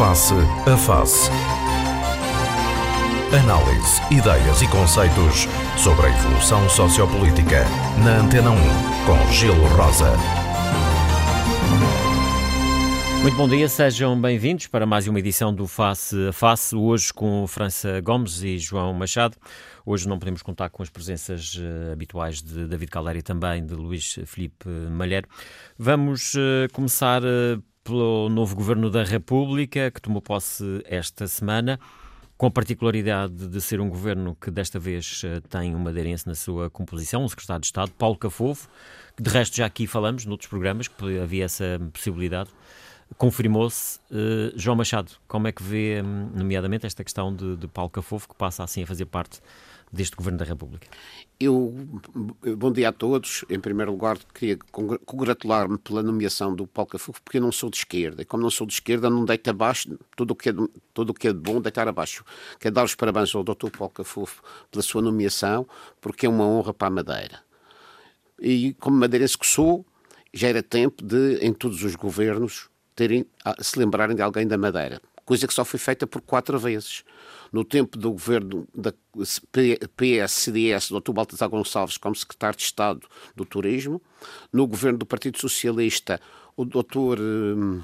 Face a Face. Análise, ideias e conceitos sobre a evolução sociopolítica. Na Antena 1, com Gelo Rosa. Muito bom dia, sejam bem-vindos para mais uma edição do Face a Face, hoje com França Gomes e João Machado. Hoje não podemos contar com as presenças uh, habituais de David Caldeira e também de Luís Felipe Malheiro. Vamos uh, começar uh, pelo novo Governo da República, que tomou posse esta semana, com a particularidade de ser um governo que desta vez tem uma aderência na sua composição, o secretário de Estado, Paulo Cafofo, que de resto já aqui falamos, noutros programas, que havia essa possibilidade confirmou-se. Uh, João Machado, como é que vê, hum, nomeadamente, esta questão de, de Paulo Cafofo, que passa assim a fazer parte deste Governo da República? Eu, bom dia a todos. Em primeiro lugar, queria congratular-me pela nomeação do Paulo Cafufo, porque eu não sou de esquerda. E como não sou de esquerda, não deito abaixo tudo o que é, tudo o que é bom, deitar abaixo. Quero dar os parabéns ao Dr. Paulo Cafufo pela sua nomeação, porque é uma honra para a Madeira. E como madeirense que sou, já era tempo de, em todos os governos, terem, se lembrarem de alguém da Madeira. Coisa que só foi feita por quatro vezes. No tempo do governo da PS-CDS, do Dr. Baltasar Gonçalves, como secretário de Estado do Turismo. No governo do Partido Socialista, o Dr. Hum,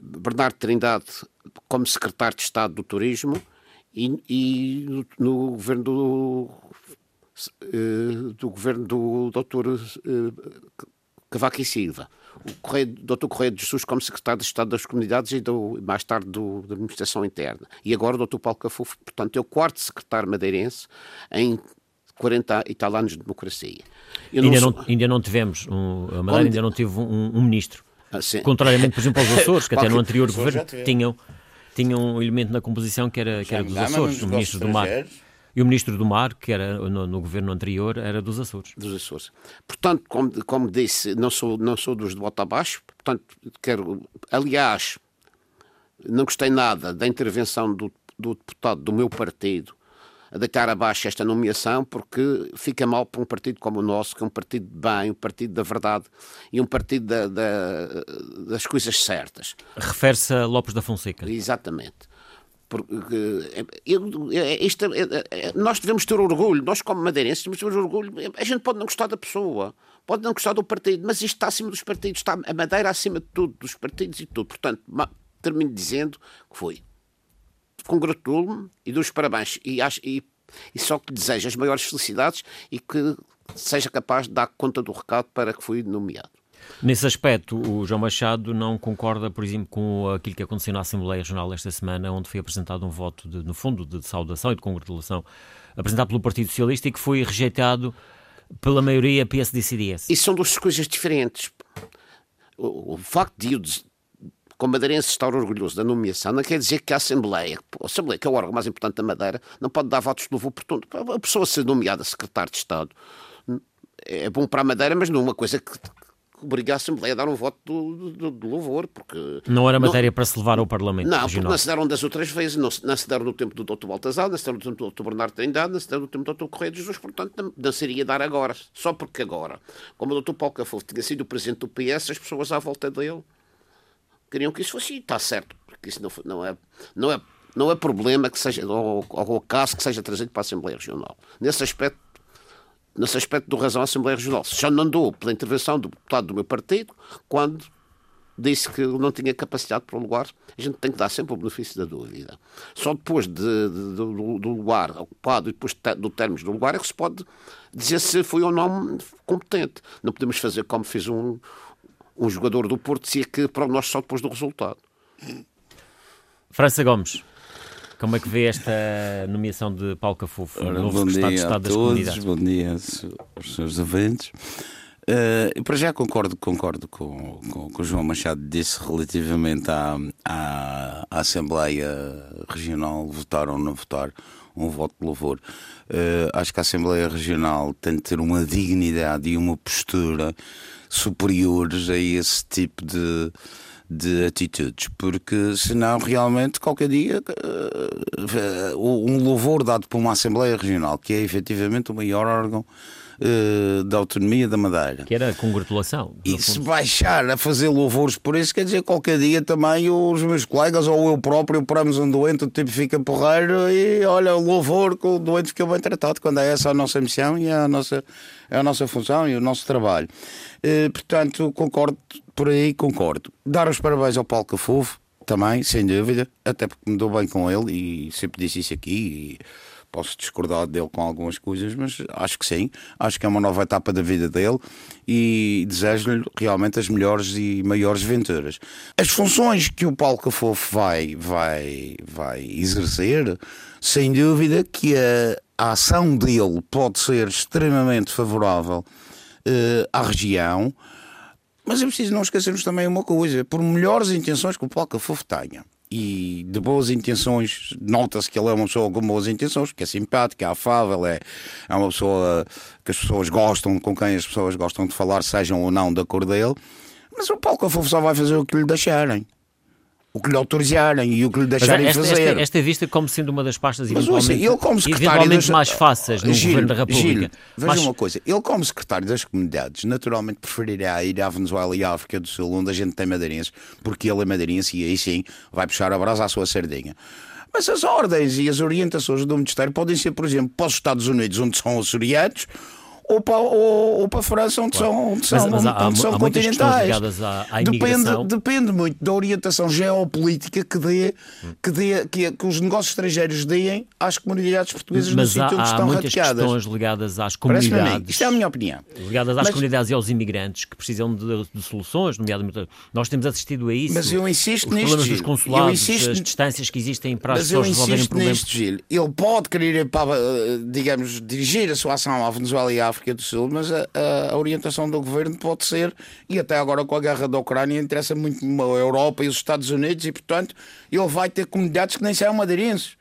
Bernardo Trindade, como secretário de Estado do Turismo. E, e no, no, governo do, uh, do governo do Dr. Cavaco e Silva o Correio, Dr. Correio de Jesus como secretário de Estado das Comunidades e do, mais tarde do, da Administração Interna. E agora o Dr. Paulo Cafufo, portanto, é o quarto secretário madeirense em 40 e tal anos de democracia. Ainda não, ainda, não, tivemos, um, a Madeira Onde... ainda não teve um, um ministro. Ah, Contrariamente, por exemplo, aos Açores, que até no anterior governo tinham, tinham um elemento na composição que era, que era dos Açores, o ministro do Mar. E o ministro do Mar, que era no, no, governo anterior, era dos Açores. Dos Açores. Portanto, como, como disse, não sou, não sou dos de bota abaixo, portanto, quero. Aliás, não gostei nada da intervenção do, do deputado do meu partido a deitar abaixo esta nomeação, porque fica mal para um partido como o nosso, que é um partido de bem, um partido da verdade e um partido da, da, das coisas certas. Refere-se a Lopes da Fonseca. Exatamente. Porque eu, isto, nós devemos ter orgulho, nós como madeirenses devemos ter orgulho. A gente pode não gostar da pessoa, pode não gostar do partido, mas isto está acima dos partidos, está a Madeira acima de tudo, dos partidos e tudo. Portanto, termino dizendo que foi. Congratulo-me e dou os parabéns e, acho, e, e só que desejo as maiores felicidades e que seja capaz de dar conta do recado para que fui nomeado. Nesse aspecto, o João Machado não concorda, por exemplo, com aquilo que aconteceu na Assembleia Regional esta semana, onde foi apresentado um voto, de, no fundo, de saudação e de congratulação, apresentado pelo Partido Socialista e que foi rejeitado pela maioria PSD-CDS. Isso são duas coisas diferentes. O, o facto de eu, como madeirense, estar orgulhoso da nomeação não quer dizer que a Assembleia, a Assembleia, que é o órgão mais importante da Madeira, não pode dar votos de louvor por tudo. A pessoa ser nomeada secretário de Estado é bom para a Madeira, mas não é uma coisa que obrigar a Assembleia a dar um voto de, de, de louvor, porque... Não era matéria não, para se levar ao Parlamento Não, regional. porque não se deram das outras vezes, não, não se deram no tempo do Dr. Baltazar, não se deram no tempo do Dr. Bernardo Trindade, não se deram no tempo do Dr. Correia de Jesus, portanto não, não seria dar agora, só porque agora, como o Dr. Paulo Cafofo tinha sido o presidente do PS, as pessoas à volta dele queriam que isso fosse, e está certo, porque isso não, não, é, não, é, não é problema que seja, ou, ou caso que seja trazido para a Assembleia Regional. Nesse aspecto, nesse aspecto do razão à Assembleia Regional. Já não andou pela intervenção do deputado do meu partido, quando disse que não tinha capacidade para o lugar, a gente tem que dar sempre o benefício da dúvida. Só depois de, de, do, do, lugar ocupado e depois do término do lugar é que se pode dizer se foi ou não competente. Não podemos fazer como fez um, um jogador do Porto, dizia que para nós só depois do resultado. França Gomes. Como é que vê esta nomeação de Paulo Cafufo, Ora, novo Estado de Estado das Comunidades? Bom dia aos seus ouvintes. Uh, para já concordo, concordo com, com, com o João Machado disse relativamente à, à, à, Assembleia Regional votar ou não votar um voto de louvor. Uh, acho que a Assembleia Regional tem de ter uma dignidade e uma postura superiores a esse tipo de de atitudes, porque senão realmente qualquer dia uh, um louvor dado por uma Assembleia Regional, que é efetivamente o maior órgão uh, da autonomia da Madeira. Que era congratulação. E se baixar a fazer louvores por isso, quer dizer, qualquer dia também os meus colegas ou eu próprio operamos um doente, o tipo fica porreiro e olha, o louvor que o doente fica bem tratado, quando é essa a nossa missão e a nossa, é a nossa função e o nosso trabalho. Uh, portanto, concordo por aí, concordo. Dar os parabéns ao Paulo Cafufo, também, sem dúvida, até porque me dou bem com ele e sempre disse isso aqui. E posso discordar dele com algumas coisas, mas acho que sim. Acho que é uma nova etapa da vida dele e desejo-lhe realmente as melhores e maiores venturas. As funções que o Paulo Cafofo vai, vai, vai exercer, sem dúvida que a, a ação dele pode ser extremamente favorável uh, à região. Mas é preciso não esquecermos também uma coisa: por melhores intenções que o Paulo Cafofo tenha, e de boas intenções, nota-se que ele é uma pessoa com boas intenções, que é simpática, é afável, é, é uma pessoa que as pessoas gostam, com quem as pessoas gostam de falar, sejam ou não da cor dele. Mas o Paulo Cafofo só vai fazer o que lhe deixarem o que lhe autorizarem e o que lhe deixarem esta, fazer. Esta, esta, é vista como sendo uma das pastas Mas, eventualmente, ele como secretário das... mais fáceis no Governo da República. Veja Mas... uma coisa, ele como secretário das comunidades naturalmente preferiria ir à Venezuela e à África do Sul onde a gente tem madeirenses, porque ele é madeirense e aí sim vai puxar a brasa à sua sardinha. Mas as ordens e as orientações do Ministério podem ser, por exemplo, para os Estados Unidos, onde são açorianos, ou para, ou, ou para a França, onde claro. são, onde são, mas, mas há, onde há, são há continentais. À, à depende, depende muito da orientação geopolítica que, dê, que, dê, que, que os negócios estrangeiros deem às comunidades portuguesas mas no sítio onde estão muitas radicadas. questões ligadas às comunidades. Isto é a minha opinião. Ligadas às mas, comunidades e aos imigrantes que precisam de, de, soluções, nomeadamente. Nós temos assistido a isso. Mas eu insisto os nisto. problemas dos consulados, insisto, as distâncias que existem para as pessoas resolverem problemas. Nisto, Gil. Ele pode querer, digamos, dirigir a sua ação à Venezuela e à África do Sul, mas a, a, orientação do governo pode ser, e até agora com a guerra da Ucrânia, interessa muito a Europa e os Estados Unidos, e portanto ele vai ter comunidades que nem são madeirenses.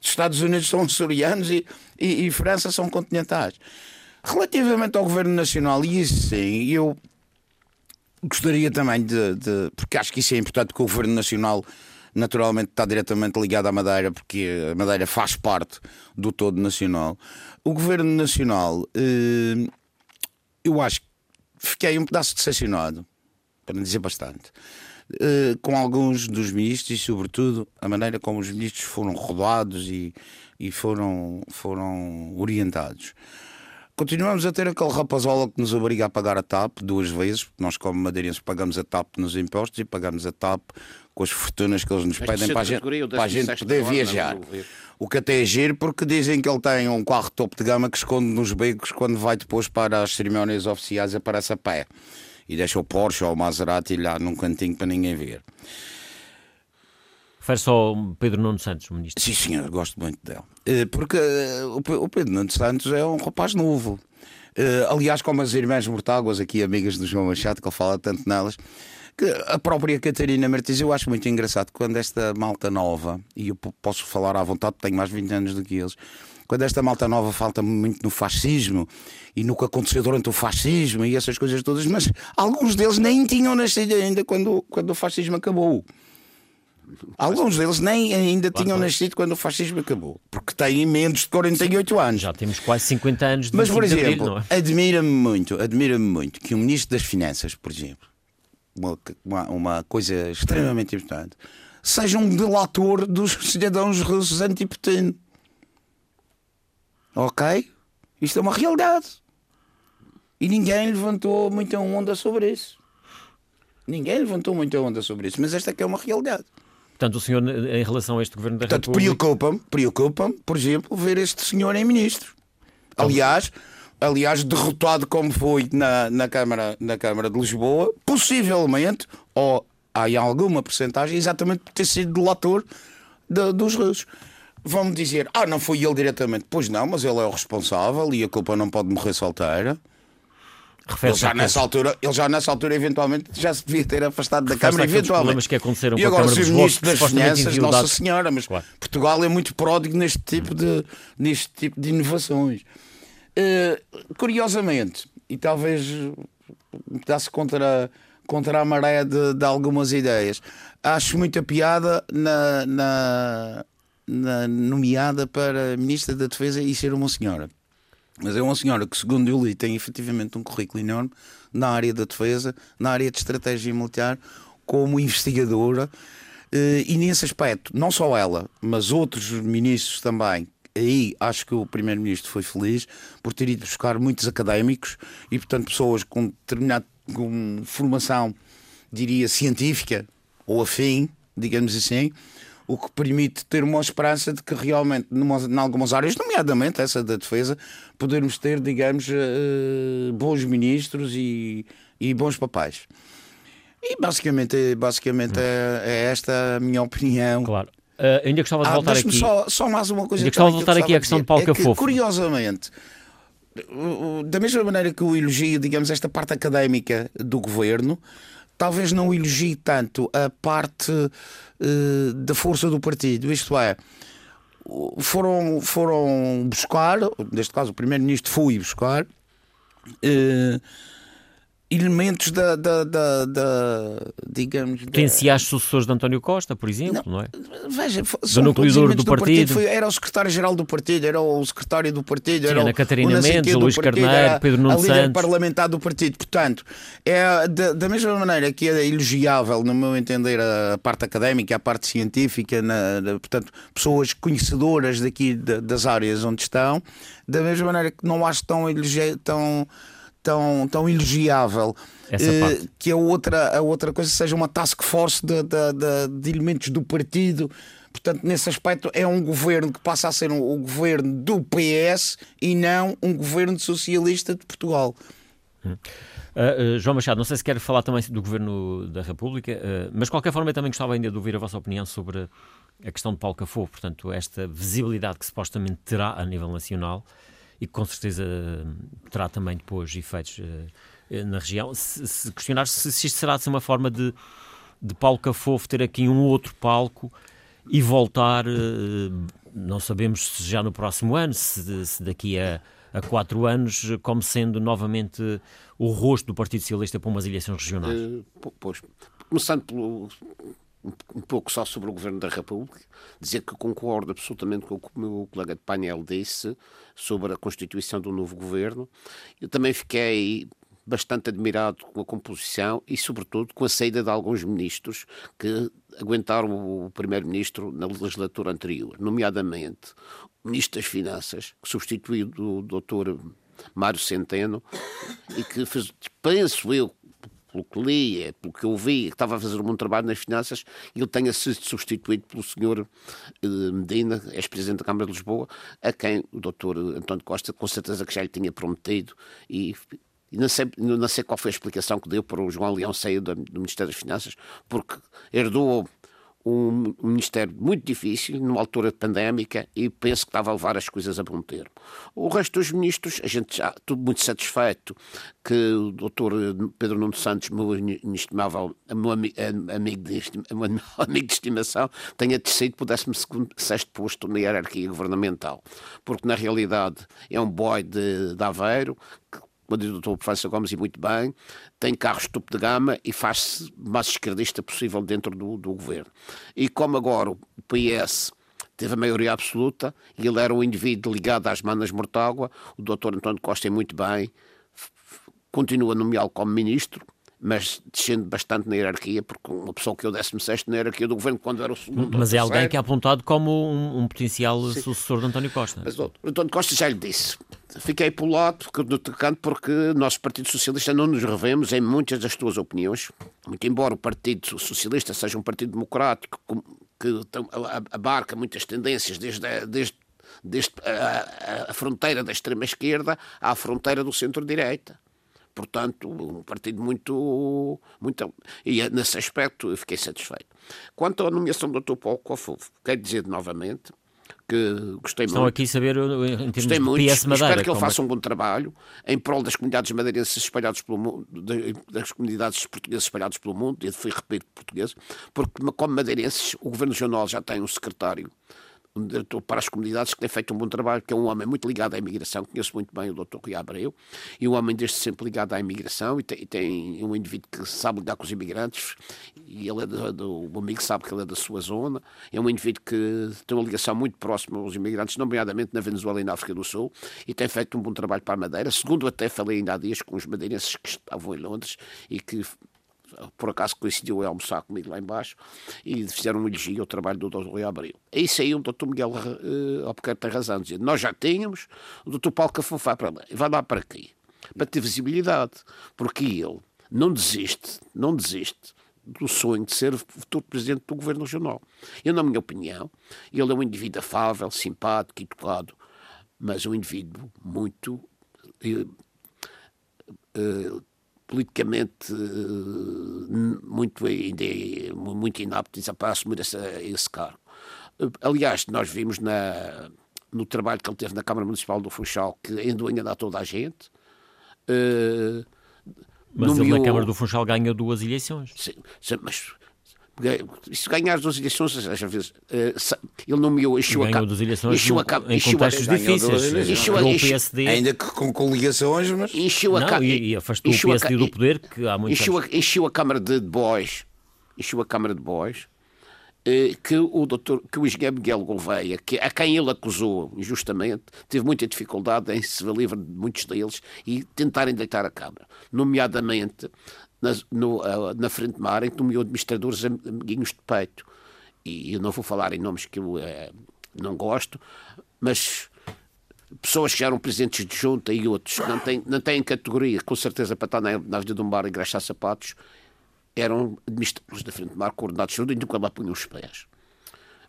Os Estados Unidos são açorianos e, e, e França são continentais. Relativamente ao governo nacional, e isso sim, eu gostaria também de, de, Porque acho que isso é importante que o governo nacional naturalmente está diretamente ligado à Madeira, porque a Madeira faz parte do todo nacional. O governo nacional eh, eu acho que fiquei um pedaço decepcionado, para não dizer bastante, uh, com alguns dos ministros e, sobretudo, a maneira como os ministros foram rodados e, e foram, foram orientados. Continuamos a ter aquele rapazola que nos obriga a pagar a TAP duas vezes, porque nós, como madeirenses, pagamos a TAP nos impostos e pagamos a TAP com as fortunas que eles nos pedem para a gente, para a gente poder viajar. O que até é giro, porque dizem que ele tem um carro topo de gama que esconde nos becos quando vai depois para as cerimónias oficiais aparece a pé. E deixa o Porsche ou o Maserati lá num cantinho para ninguém ver. Refere só ao Pedro Nuno Santos, o ministro. Sim, senhor, gosto muito dele. Eh, porque eh, o Pedro Nuno Santos é um rapaz novo. Eh, aliás, como as irmãs Mortáguas, aqui amigas do João Machado, que ele fala tanto nelas, a própria Catarina Martins, eu acho muito engraçado quando esta malta nova, e eu posso falar à vontade, tenho mais 20 anos do que eles, quando esta malta nova falta muito no fascismo e no que aconteceu durante o fascismo e essas coisas todas, mas alguns deles nem tinham nascido ainda quando, quando o fascismo acabou. Alguns deles nem ainda tinham nascido quando o fascismo acabou, porque têm menos de 48 anos. Já temos quase 50 anos de Mas, por exemplo, é? admira-me muito, admira-me muito que o Ministro das Finanças, por exemplo, uma, uma, uma coisa extremamente importante, seja um delator dos cidadãos russos anti-Putin. Ok? Isto é uma realidade. E ninguém levantou muita onda sobre isso. Ninguém levantou muita onda sobre isso, mas esta aqui é uma realidade. Portanto, o senhor, em relação a este governo da Portanto, República... preocupa-me, preocupa-me, por exemplo, ver este senhor em ministro. Então, aliás, aliás, derrotado como foi na, na, Câmara, na Câmara de Lisboa, possivelmente, ou há alguma porcentagem, exatamente por ter sido delator de, dos russos. Vão-me dizer, ah, não foi ele diretamente. Pois não, mas ele é o responsável e a culpa não pode morrer solteira. Ele já, nessa altura, ele já nessa altura, eventualmente, já se devia ter afastado da Câmara, eventualmente. Que aconteceram e agora, se o Ministro das Finanças, Nossa Senhora, mas claro. Portugal é muito pródigo neste tipo de, neste tipo de inovações. Eh, curiosamente, e talvez me dá-se contra, contra a maré de, de, algumas ideias, acho muita piada na, na, na, nomeada para Ministra da Defesa e ser uma senhora. Mas é uma senhora que, segundo eu li, tem efetivamente um currículo enorme na área da defesa, na área de estratégia militar, como investigadora. Eh, e nesse aspecto, não só ela, mas outros ministros também, aí acho que o primeiro-ministro foi feliz por ter ido buscar muitos académicos e, portanto, pessoas com determinada com formação, diria, científica ou afim, digamos assim, o que permite ter uma esperança de que realmente, em algumas áreas, nomeadamente essa da defesa, podermos ter, digamos, uh, bons ministros e, e bons papéis. E basicamente, basicamente é, é esta a minha opinião. Claro. Uh, ainda gostava de ah, voltar aqui. Só, só mais uma coisa. Ainda gostava de voltar aqui à questão de Paulo é Cafofo. Curiosamente, da mesma maneira que eu elogio, digamos, esta parte académica do governo, talvez não elogie tanto a parte uh, da força do partido. Isto é, foram, foram buscar, neste caso o Primeiro-Ministro foi buscar. Uh, elementos da, da, da, da digamos potenciais da... sucessores de António Costa por exemplo não, não é? Veja do núcleo do, do, partido, partido. Foi, era o secretário-geral do partido era o secretário do partido Sim, era Ana Catarina Mendes Luís partido, Carneiro Pedro Nuno a líder Santos. parlamentar do partido. Portanto é da, da mesma maneira que é elogiável no meu entender a parte académica a parte científica na, na, portanto pessoas conhecedoras daqui das áreas onde estão da mesma maneira que não acho tão tão tão, tão elogiável uh, que a outra, a outra coisa seja uma task force de, de, de, de, elementos do partido. Portanto, nesse aspecto, é um governo que passa a ser um, um governo do PS e não um governo socialista de Portugal. Hum. Uh, uh, João Machado, não sei se quer falar também do Governo da República, uh, mas de qualquer forma eu também gostava ainda de ouvir a vossa opinião sobre a questão de Paulo Cafô, portanto, esta visibilidade que supostamente terá a nível nacional e que com certeza terá também depois efeitos eh, na região. Se, se questionar se, se isto será ser uma forma de, de Paulo Cafofo ter aqui um outro palco e voltar, eh, não sabemos se já no próximo ano, se, se daqui a, a quatro anos, como sendo novamente o rosto do Partido Socialista para umas eleições regionais. Uh, pois, começando pelo, um pouco só sobre o Governo da República, dizer que concordo absolutamente com o que o meu colega de painel disse sobre a constituição do novo governo. Eu também fiquei bastante admirado com a composição e, sobretudo, com a saída de alguns ministros que aguentaram o primeiro-ministro na legislatura anterior, nomeadamente o ministro das Finanças, que substituiu o doutor Mário Centeno e que fez, penso eu, pelo que li, é, pelo que eu vi, que estava a fazer um bom trabalho nas finanças, ele tenha sido substituído pelo senhor eh, Medina, ex-presidente da Câmara de Lisboa, a quem o doutor António Costa com certeza que já lhe tinha prometido e e não sei, não sei qual foi a explicação que deu para o João Leão sair do, do Ministério das Finanças, porque herdou um, ministério muito difícil, numa altura pandémica, e penso que estava a levar as coisas a bom termo. O resto dos ministros, a gente já tudo muito satisfeito que o doutor Pedro Nuno Santos, meu estimável meu amigo, de, meu amigo de estimação, tenha descido para o 16 posto na hierarquia governamental, porque na realidade é um boy de, de Aveiro, que como o Dr. Professor Gomes, e muito bem, tem carros topo de gama e faz-se o mais esquerdista possível dentro do, do governo. E como agora o PS teve a maioria absoluta e ele era um indivíduo ligado às manas Mortágua, o Dr. António Costa é muito bem, continua a nomeá-lo como ministro, mas descendo bastante na hierarquia, porque uma pessoa que é o 16 na hierarquia do governo, quando era o segundo. Mas é alguém que é apontado como um, um potencial Sim. sucessor de António Costa. Mas o António Costa já lhe disse. Fiquei pelo lado do canto porque nós, Partido Socialista, não nos revemos em muitas das tuas opiniões. Muito embora o Partido Socialista seja um partido democrático que abarca muitas tendências desde, desde, desde a, a, a fronteira da extrema-esquerda à fronteira do centro-direita portanto, um partido muito, muito. E nesse aspecto eu fiquei satisfeito. Quanto à nomeação do Dr. Paulo Cofofo, quero dizer novamente que gostei Estão muito. aqui saber em termos gostei de muito, PS Madeira. Espero que ele faça um bom trabalho em prol das comunidades madeirenses espalhadas pelo mundo, das comunidades portuguesas espalhadas pelo mundo, e fui repetir português, porque como madeirenses, o Governo Regional já tem um secretário para as comunidades que tem feito um bom trabalho, que é um homem muito ligado à imigração, conheço muito bem o Dr. Rui Abreu, e um homem desde sempre ligado à imigração, e tem, e tem um indivíduo que sabe lidar com os imigrantes, e ele é do, do, o amigo sabe que ele é da sua zona, é um indivíduo que tem uma ligação muito próxima aos imigrantes, nomeadamente na Venezuela e na África do Sul, e tem feito um bom trabalho para a Madeira, segundo até falei ainda há dias com os madeirenses que estavam em Londres e que por acaso coincidiu a almoçar comigo lá embaixo e fizeram um elogio ao trabalho do Dr. Rui Abril. Aí saiu o Dr. Miguel uh, Albuquerque tem razão, dizendo, nós já tínhamos, o Dr. Paulo Cafofá para lá. Vai lá para quê? Para ter visibilidade. Porque ele não desiste, não desiste do sonho de ser futuro presidente do governo regional. Eu, na minha opinião, ele é um indivíduo afável, simpático, educado, mas um indivíduo muito uh, uh, politicamente eh, muito, muito inapto para assumir esse, esse cargo. Aliás, nós vimos na, no trabalho que ele teve na Câmara Municipal do Funchal que ainda enganar toda a gente. Uh, mas ele na Câmara do Funchal ganha duas eleições. Sim, sim mas se ganhar as duas eleições, às vezes, uh, ele nomeou encheu a duas eleições encheu a, em encheu contextos a, difíceis. Encheu a, encheu, PSD, ainda que com coligações, mas... Encheu a, não, e, e afastou o PSD do poder, que há muitos encheu, a, encheu a Câmara de Bois, encheu a Câmara de Bois, eh, que o doutor, que o engenheiro Miguel Gouveia, que, a quem ele acusou injustamente, teve muita dificuldade em se livre de muitos deles e tentarem deitar a Câmara. Nomeadamente na, no, uh, na frente de mar em que nomeou administradores amiguinhos de peito. E eu não vou falar em nomes que eu uh, não gosto, mas pessoas que já eram presidentes de junta e outros que não têm, não têm categoria, com certeza, para estar na, na vida de um bar e graxar sapatos, eram administradores da frente de mar, coordenados de junta e nunca lá punham os pés.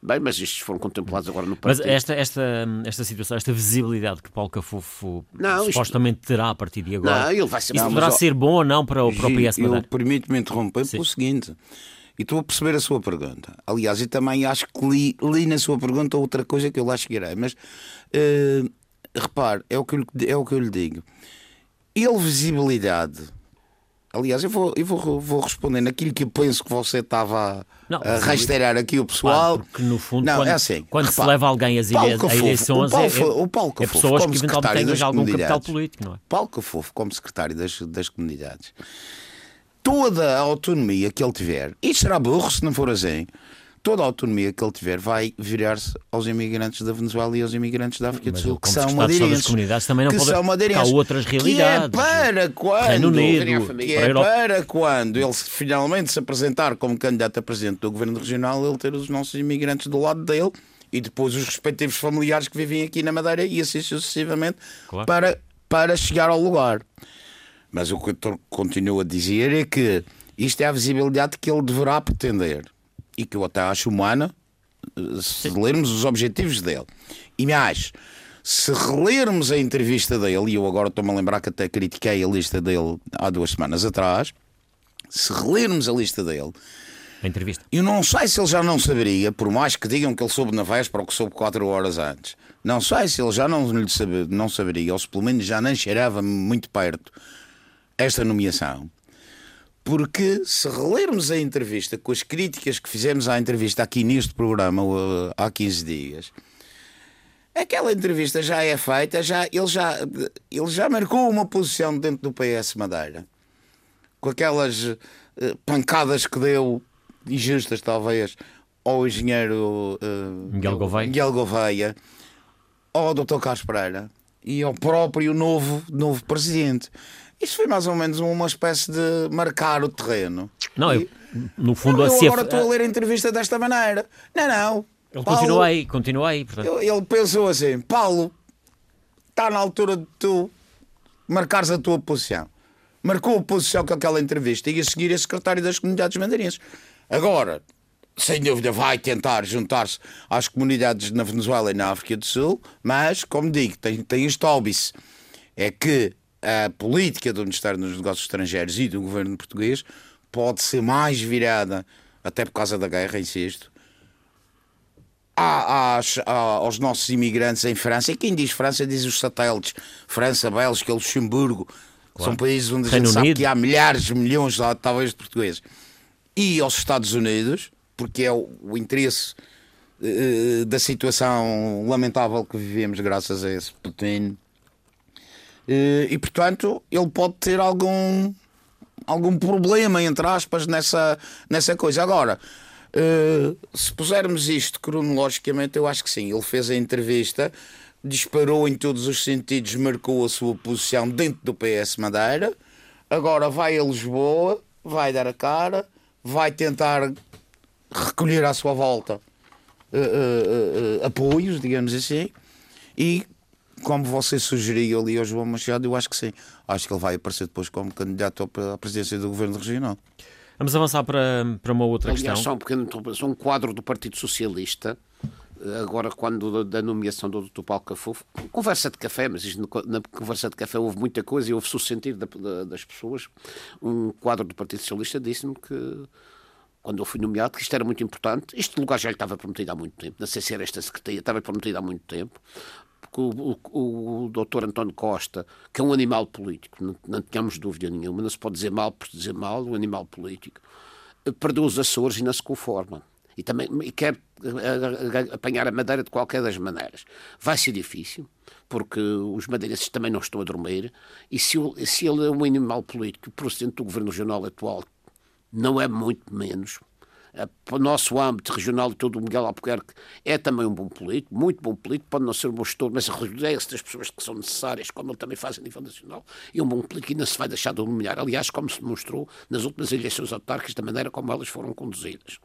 Bem, mas estes foram contemplados agora no partido. Mas esta, esta, esta situação, esta visibilidade que Paulo Cafofo não, supostamente isto... terá a partir de agora, não, ele vai ser... isso não, poderá mas, ser bom ou não para o, próprio IS Eu permito-me interromper Sim. pelo seguinte... E estou a perceber a sua pergunta. Aliás, e também acho que li, li, na sua pergunta outra coisa que eu lá chegarei. Mas uh, repare, é o, que eu, é o que eu lhe digo. Ele visibilidade Aliás, eu vou, eu vou, vou responder naquilo que eu penso que você estava não, a rasteirar aqui o pessoal. Claro, porque no fundo, não, quando, é assim, quando repara, se leva alguém às ilhas, eleições, Paulo, é, o Paulo é pessoas que eventualmente têm algum capital político, não é? Paulo Cafofo, como secretário das, das comunidades, toda a autonomia que ele tiver, e será burro se não for assim, toda a autonomia que ele tiver vai virar-se aos imigrantes da Venezuela e aos imigrantes da África do Sul, que são madeirenses. comunidades também não que são madeirenses. Há outras realidades. Que é para quando, Unido, que é para quando ele finalmente se apresentar como candidato a presidente do governo regional, ele ter os nossos imigrantes do lado dele e depois os respectivos familiares que vivem aqui na Madeira e assim sucessivamente claro. para, para chegar ao lugar. Mas o que eu continuo a dizer é que isto é a visibilidade que ele deverá pretender e que eu até acho humana, se lermos os objetivos dele. E mais, se relermos a entrevista dele, e eu agora estou-me a lembrar que até critiquei a lista dele há duas semanas atrás, se relermos a lista dele. A entrevista. Eu não sei se ele já não saberia, por mais que digam que ele soube na véspera ou que soube quatro horas antes. Não sei se ele já não, lhe sabe, não saberia, ou se pelo menos já nem cheirava muito perto esta nomeação. Porque se relermos a entrevista com as críticas que fizemos à entrevista aqui neste programa há 15 dias, aquela entrevista já é feita, já, ele, já, ele já marcou uma posição dentro do PS Madeira. Com aquelas uh, pancadas que deu, injustas talvez, ao engenheiro uh, Miguel, Gouveia. Miguel Gouveia, ao Dr. Carlos Pereira e ao próprio novo, novo presidente. Isso foi mais ou menos uma espécie de marcar o terreno. Não, e... eu, no fundo não, eu agora estou a ler a entrevista desta maneira. Não, não. Ele Paulo, continua aí, continua aí. Portanto. Ele pensou assim: Paulo, está na altura de tu marcares a tua posição. Marcou a posição com aquela entrevista e a seguir é secretário das comunidades madeirenses. Agora, sem dúvida, vai tentar juntar-se às comunidades na Venezuela e na África do Sul, mas, como digo, tem, tem este óbice. É que a política do Ministério dos Negócios Estrangeiros e do governo português pode ser mais virada, até por causa da guerra, insisto, às, aos nossos imigrantes em França. E quem diz França diz os satélites: França, Bélgica, Luxemburgo. Claro. São países onde a gente sabe que há milhares, milhões, talvez, de portugueses. E aos Estados Unidos, porque é o, o interesse eh, da situação lamentável que vivemos graças a esse Putin. Eh, e portanto, ele pode ter algum algum problema, entre aspas, nessa, nessa coisa. Agora, uh, se pusermos isto cronologicamente, eu acho que sim. Ele fez a entrevista, disparou em todos os sentidos, marcou a sua posição dentro do PS Madeira. Agora vai a Lisboa, vai dar a cara, vai tentar recolher à sua volta uh, uh, apoios, digamos assim, e como você sugeriu ali ao João Machado, eu acho que sim. Acho que ele vai aparecer depois como candidato à presidência do governo regional. Vamos avançar para, para uma outra Aliás, questão. Só um pequeno um quadro do Partido Socialista, agora quando da nomeação do Dr. Paulo Cafufo, conversa de café, mas isto, na conversa de café houve muita coisa e houve-se o sentido da, das pessoas. Um quadro do Partido Socialista disse-me que quando eu fui nomeado, que isto era muito importante. Este lugar já lhe estava prometido há muito tempo, não sei se era esta secretaria, estava prometido há muito tempo porque o, o, o doutor António Costa, que é um animal político, não, não dúvida nenhuma, não se pode dizer mal por dizer mal, um animal político, perdeu os Açores e não se conforma. E, também, e quer apanhar a madeira de qualquer das maneiras. Vai ser difícil, porque os madeirenses também não estão a dormir, e se, se ele é um animal político, o presidente do governo regional atual não é muito menos, o nosso âmbito regional e todo o Miguel Albuquerque é também um bom político, muito bom político, pode não ser um bom gestor, mas rodeia-se das pessoas que são necessárias, como ele também faz a nível nacional, e um bom político não se vai deixar de iluminar. Aliás, como se demonstrou nas últimas eleições autárquicas, da maneira como elas foram conduzidas.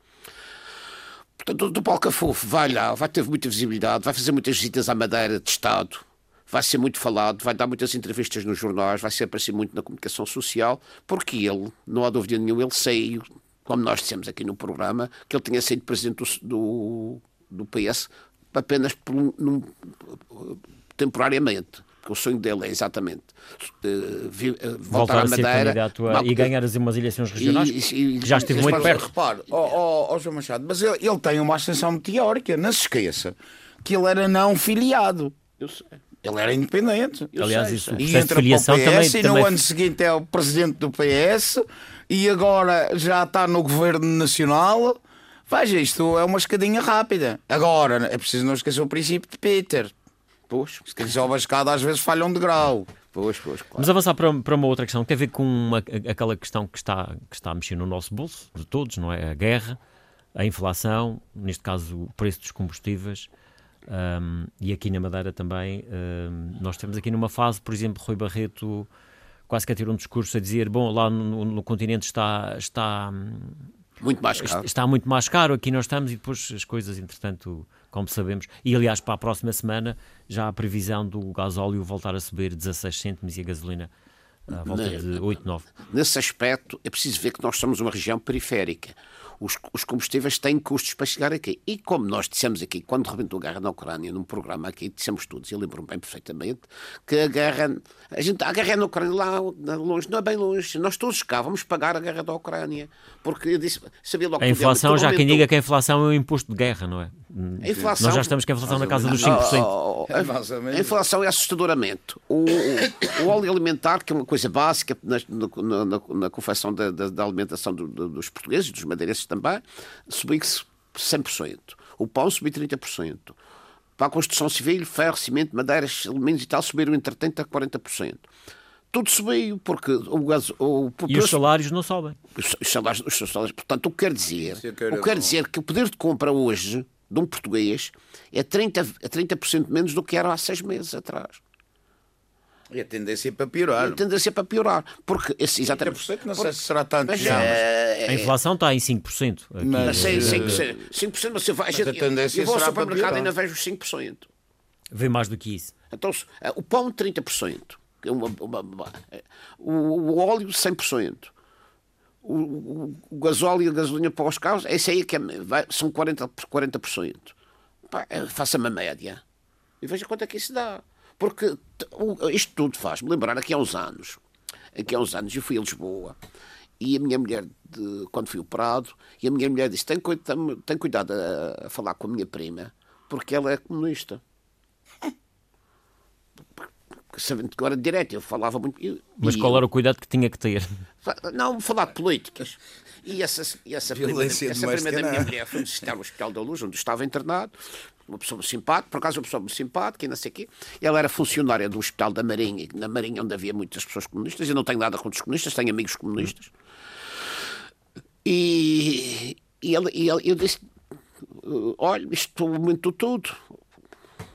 Portanto, o Paulo Cafofo vai lá, vai ter muita visibilidade, vai fazer muitas visitas à Madeira de Estado, vai ser muito falado, vai dar muitas entrevistas nos jornais, vai ser aparecer muito na comunicação social, porque ele, não há dúvida nenhuma, ele saiu como nós dissemos aqui no programa, que ele tinha sido presidente do, do, do PS apenas por um, num, temporariamente. Porque o sonho dele é exatamente uh, vi, uh, voltar, voltar à Madeira a, e ganhar as umas eleições regionais, e, e, que já esteve muito perto. Repare, ó oh, oh, João Machado, mas ele, ele tem uma ascensão meteórica, não se esqueça que ele era não filiado. Eu sei. Ele era independente. Aliás, isso, e entra para o PS também, e no também... ano seguinte é o presidente do PS e agora já está no governo nacional. Veja, isto é uma escadinha rápida. Agora, é preciso não esquecer o princípio de Peter. Pois, se quiser uma escada às vezes falham de grau. Pois, pois, claro. Vamos avançar para, para uma outra questão. Tem a ver com uma, aquela questão que está, que está a mexer no nosso bolso, de todos, não é? A guerra, a inflação, neste caso o preço dos combustíveis. Um, e aqui na Madeira também, um, nós temos aqui numa fase, por exemplo, Rui Barreto quase que a ter um discurso a dizer: bom, lá no, no continente está, está muito mais caro. Está muito mais caro, aqui nós estamos e depois as coisas, entretanto, como sabemos. E aliás, para a próxima semana já há a previsão do gasóleo voltar a subir 16 cêntimos e a gasolina à volta de 8, 9. Nesse aspecto, é preciso ver que nós somos uma região periférica os, os combustíveis têm custos para chegar aqui. E como nós dissemos aqui, quando rebentou a guerra na Ucrânia, num programa aqui, dissemos todos, e lembro-me bem perfeitamente, que a guerra, a, gente, a guerra na Ucrânia lá longe, não é bem longe, nós todos cá vamos pagar a guerra da Ucrânia. Porque eu disse, sabia logo A inflação, já quem diga que a inflação é um imposto de guerra, não é? A inflação, Nós já estamos com a inflação na casa dos 5%. Oh, oh, a, inflação é assustadoramente. O, o, o, óleo alimentar, que é uma coisa básica na, na, na, na confecção da, da, da alimentação do, do, dos portugueses, dos madeirenses também, subiu 100%. O pão subiu 30%. Para a construção civil, ferro, cimento, madeiras, alimentos e tal, subiram entre 30% a 40% tudo subiu, porque o gás. O, porque e os salários não sobem. Os, os, salários, os salários, portanto, o que quer dizer? O que quer dizer que o poder de compra hoje de um português é 30%, é 30 menos do que era há seis meses atrás. E a tendência é para piorar. E a tendência é para piorar. Porque esse, exatamente. não sei se será tanto mas, já. É, a inflação está em 5%. Aqui. Mas, sim, 5%, 5% você vai. Mas a tendência eu vou ao supermercado e ainda vejo os 5%. Vê mais do que isso. Então, o pão, 30%. Uma, uma, uma, o, o óleo, 100% o, o, o gasóleo e a gasolina para os carros, esse aí é que é, vai, são 40%. 40%. É, faça uma média e veja quanto é que isso dá. Porque isto tudo faz-me lembrar aqui há uns anos. Aqui há uns anos eu fui a Lisboa e a minha mulher, de, quando fui operado, e a minha mulher disse: tem, tem cuidado a, a falar com a minha prima, porque ela é comunista sabendo que era direto, eu falava muito. Mas qual era o cuidado que tinha que ter? Não, falar de políticas. E essa, e essa Violência prima, essa prima da doméstica, minha mulher foi visitar o Hospital da Luz, onde estava internado, uma pessoa simpática, por acaso uma pessoa muito simpática e não sei o quê. Ela era funcionária do Hospital da Marinha, na Marinha onde havia muitas pessoas comunistas. Eu não tenho nada contra os comunistas, tenho amigos comunistas. E, e, ela, e ela- eu disse, olha, isto aumentou tudo.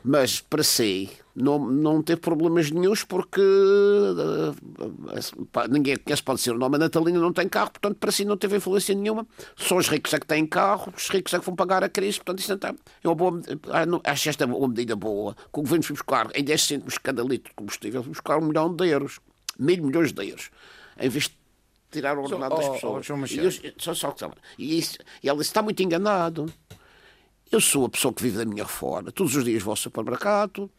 Mas para si não, não teve problemas nenhums porque pá, ninguém conhece, pode ser o nome. A Natalina não tem carro, portanto para si não teve influência nenhuma. Só os ricos é que têm carro, os ricos é que vão pagar a crise. Portanto, isso não está. É uma boa, ah, acho esta uma medida boa. Que o governo foi buscar em 10 cêntimos cada litro de combustível, foi buscar um milhão de euros, mil milhões de euros, em vez de tirar o ordenado oh, das oh, pessoas. João e, eu, só, só, que- e, isso, e ela disse: está muito enganado. Eu sou a pessoa que vive da minha fora. Todos os dias vou ao supermercado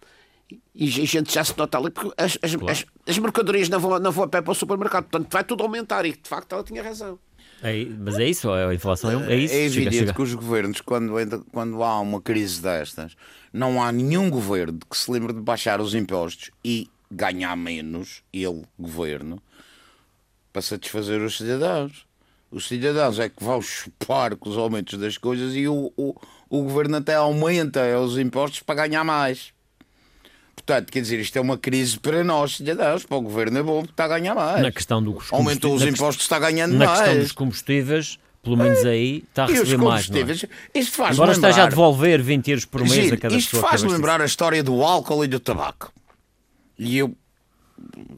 e a gente já se nota ali, porque as, as, as, as mercadorias não vão, não vão a pé para o supermercado. Portanto, vai tudo aumentar e de facto ela tinha razão. É, mas é isso, a inflação é, é isso. É chega- evidente chega. que os governos, quando, entra- quando há uma crise destas, não há nenhum governo que se lembre de baixar os impostos e ganhar menos, ele, governo, para satisfazer os cidadãos. Os cidadãos é que vão chupar com os aumentos das coisas e o, o, o governo até aumenta os impostos para ganhar mais. Portanto, quer dizer, isto é uma crise para nós, cidadãos. Para o governo é bom porque está a ganhar mais. Na questão dos Aumentou os combustíveis- impostos, está ganhando Na mais. questão dos combustíveis, pelo menos aí está a E os receber mais. Não é? combustíveis, isto faz Embora lembrar... esteja a devolver 20 euros por mês Giro, a cada isto pessoa. que faz lembrar a história do álcool e do tabaco. E eu,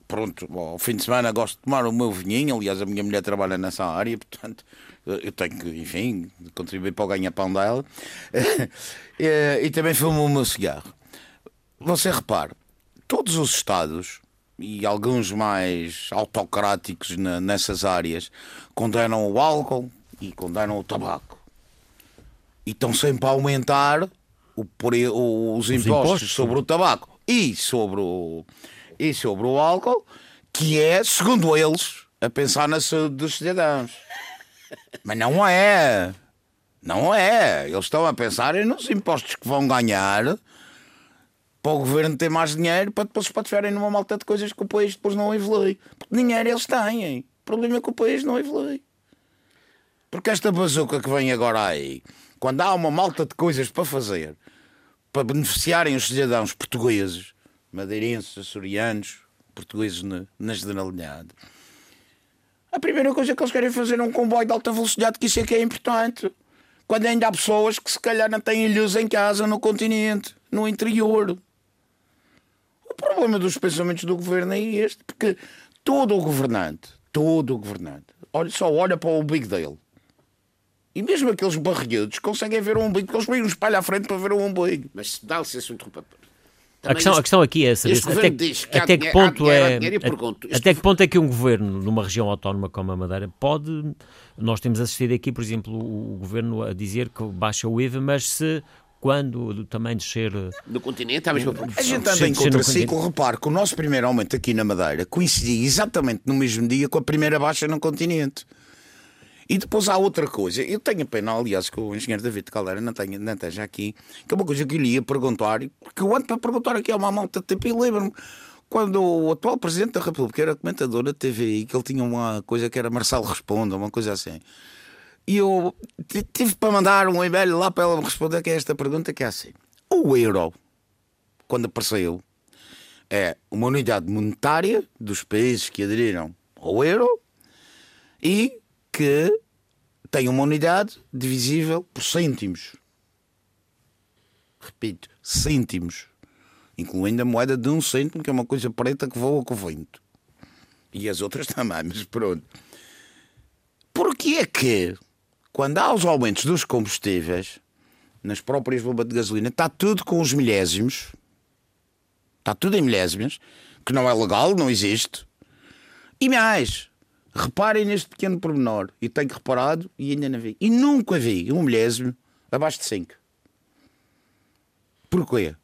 pronto, ao fim de semana gosto de tomar o meu vinhinho. Aliás, a minha mulher trabalha nessa área, portanto, eu tenho que, enfim, contribuir para o ganha-pão dela. Eh, e também fumo o meu cigarro. Você repare, todos os Estados, e alguns mais autocráticos na- nessas áreas, condenam o álcool e condenam o tabaco e estão sempre a aumentar o o- os, impostos, impostos, sobre o tabaco e sobre o, e sobre o álcool, que é, segundo eles, a pensar na saúde dos cidadãos. Mas não é. Não é. Eles estão a pensar nos impostos que vão ganhar para o governo ter mais dinheiro para depois patifarem numa malta de coisas que o país depois não evolui. Porque dinheiro eles têm. O problema é que o país não evolui. Porque esta bazuca que vem agora aí, quando há uma malta de coisas para fazer, para beneficiarem os cidadãos portugueses, madeirenses, açorianos, portugueses na, na generalidade, a primeira coisa que eles querem fazer é um comboio de alta velocidade, que isso é que é importante. Quando ainda há pessoas que se calhar não têm luz em casa, no continente, no interior. O problema dos pensamentos do governo é este, porque todo o governante, todo o governante, olha, só olha para o umbigo dele. E mesmo aqueles barrigudos conseguem ver o umbigo, porque eles põem um espelho à frente para ver o umbigo. Mas dá licença um interromper. A questão, a questão aqui é saber este até, que- diz que há até que dinheiro- ponto dinheiro, é dinheiro, pergunto, este até que ponto é que um governo numa região autónoma como a Madeira pode nós temos assistido aqui por exemplo o governo a dizer que baixa o IVA mas se quando também descer No continente a mesma A proporção. gente anda em contraciclo, repare que o nosso primeiro aumento aqui na Madeira coincidia exatamente no mesmo dia com a primeira baixa no continente. E depois há outra coisa, eu tenho pena, aliás, que o engenheiro David Caldeira não, tenha, não esteja aqui, que é uma coisa que eu lhe ia perguntar, porque eu ando para perguntar aqui há uma malta de tempo e lembro-me quando o atual Presidente da República era comentador da TVI, que ele tinha uma coisa que era Marcelo Responda, uma coisa assim. E eu tive para mandar um e-mail lá para ela me responder que é esta pergunta que é assim. O euro, quando apareceu, é uma unidade monetária dos países que aderiram ao euro e que tem uma unidade divisível por cêntimos. Repito, cêntimos. Incluindo a moeda de um cêntimo, que é uma coisa preta que voa com o vento. E as outras também, mas pronto. Porquê é que, quando há os aumentos dos combustíveis, nas próprias bombas de gasolina, está tudo com os milésimos, está tudo em milésimos, que não é legal, não existe. E mais, reparem neste pequeno pormenor, e tenho reparado e ainda não vi. E nunca vi um milésimo abaixo de 5. Porquê?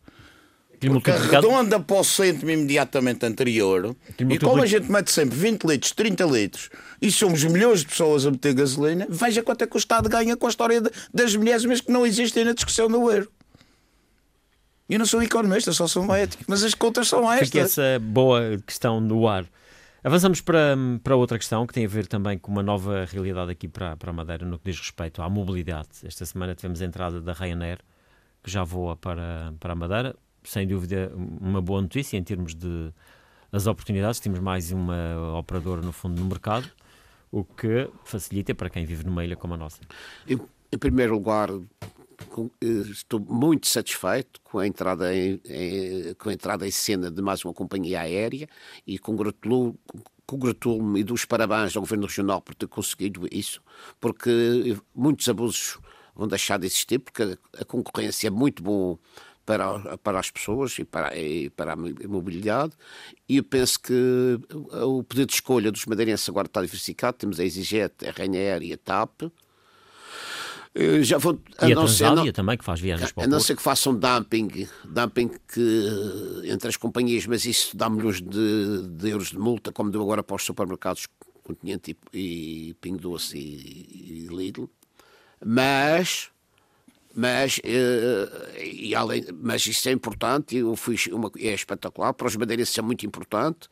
Porque arredonda para o cêntimo imediatamente anterior. E como a gente mete sempre 20 litros, 30 litros, e somos milhões de pessoas a meter gasolina, veja quanto é que o Estado ganha com a história de- das milésimas que não existem na discussão do euro. Eu não sou economista, só sou médico, mas as contas são Fica estas. essa boa questão no ar. Avançamos para, para outra questão que tem a ver também com uma nova realidade aqui para, para a Madeira no que diz respeito à mobilidade. Esta semana tivemos a entrada da Ryanair, que já voa para, para a Madeira. Sem dúvida, uma boa notícia em termos de as oportunidades. Temos mais uma operadora, no fundo, no mercado, o que facilita para quem vive numa ilha como a nossa. Em, primeiro lugar, eh, estou muito satisfeito com a entrada em, em, com a entrada em cena de mais uma companhia aérea e congratulo congratulo-me e dou os parabéns ao Governo Regional por ter conseguido isso, porque muitos abusos vão deixar de existir, porque a, concorrência é muito bom para, para as pessoas e para, e para a mobilidade, e eu penso que o poder de escolha dos madeirenses agora está diversificado, temos a EasyJet, a Ryanair e a TAP, eh, já vou, a e a Transália também, que faz viagens para o A não ser que façam dumping, dumping que, entre as companhias, mas isso dá milhões de, de euros de multa, como deu agora para os supermercados Continente e, e Pingo Doce e, e Lidl. Mas mas, uh, e além, mas isso é importante, eu fui, uma, é espetacular, para os madeirenses é muito importante,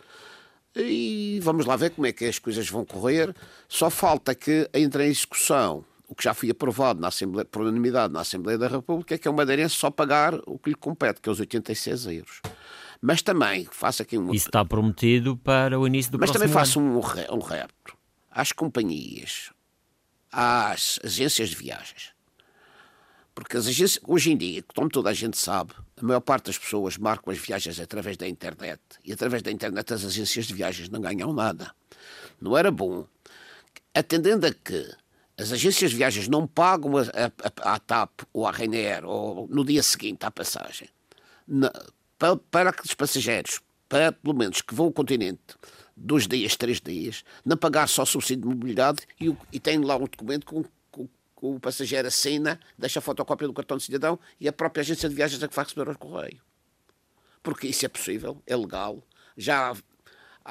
e vamos lá ver como é que as coisas vão correr. Só falta que entre em execução o que já foi aprovado na Assembleia, por unanimidade na Assembleia da República, é que é o madeirense só pagar o que lhe compete, que é os 86 euros. Mas também faço aqui um. Isso está prometido para o início do Mas próximo também faço um, um repto às companhias, às agências de viagens. Porque as agências, hoje em dia, como toda a gente sabe, a maior parte das pessoas marcam as viagens através da internet. E através da internet as agências de viagens não ganham nada. Não era bom, atendendo a que as agências de viagens não pagam a, a, a TAP ou a Ryanair ou no dia seguinte à passagem na, para, para aqueles passageiros, para pelo menos que vão ao continente dois dias, três dias, não pagar só subsídio de mobilidade e, e tem lá um documento com, o passageiro assina, deixa a fotocópia do cartão de cidadão e a própria agência de viagens é que vai receber ao correio. Porque isso é possível, é legal. Já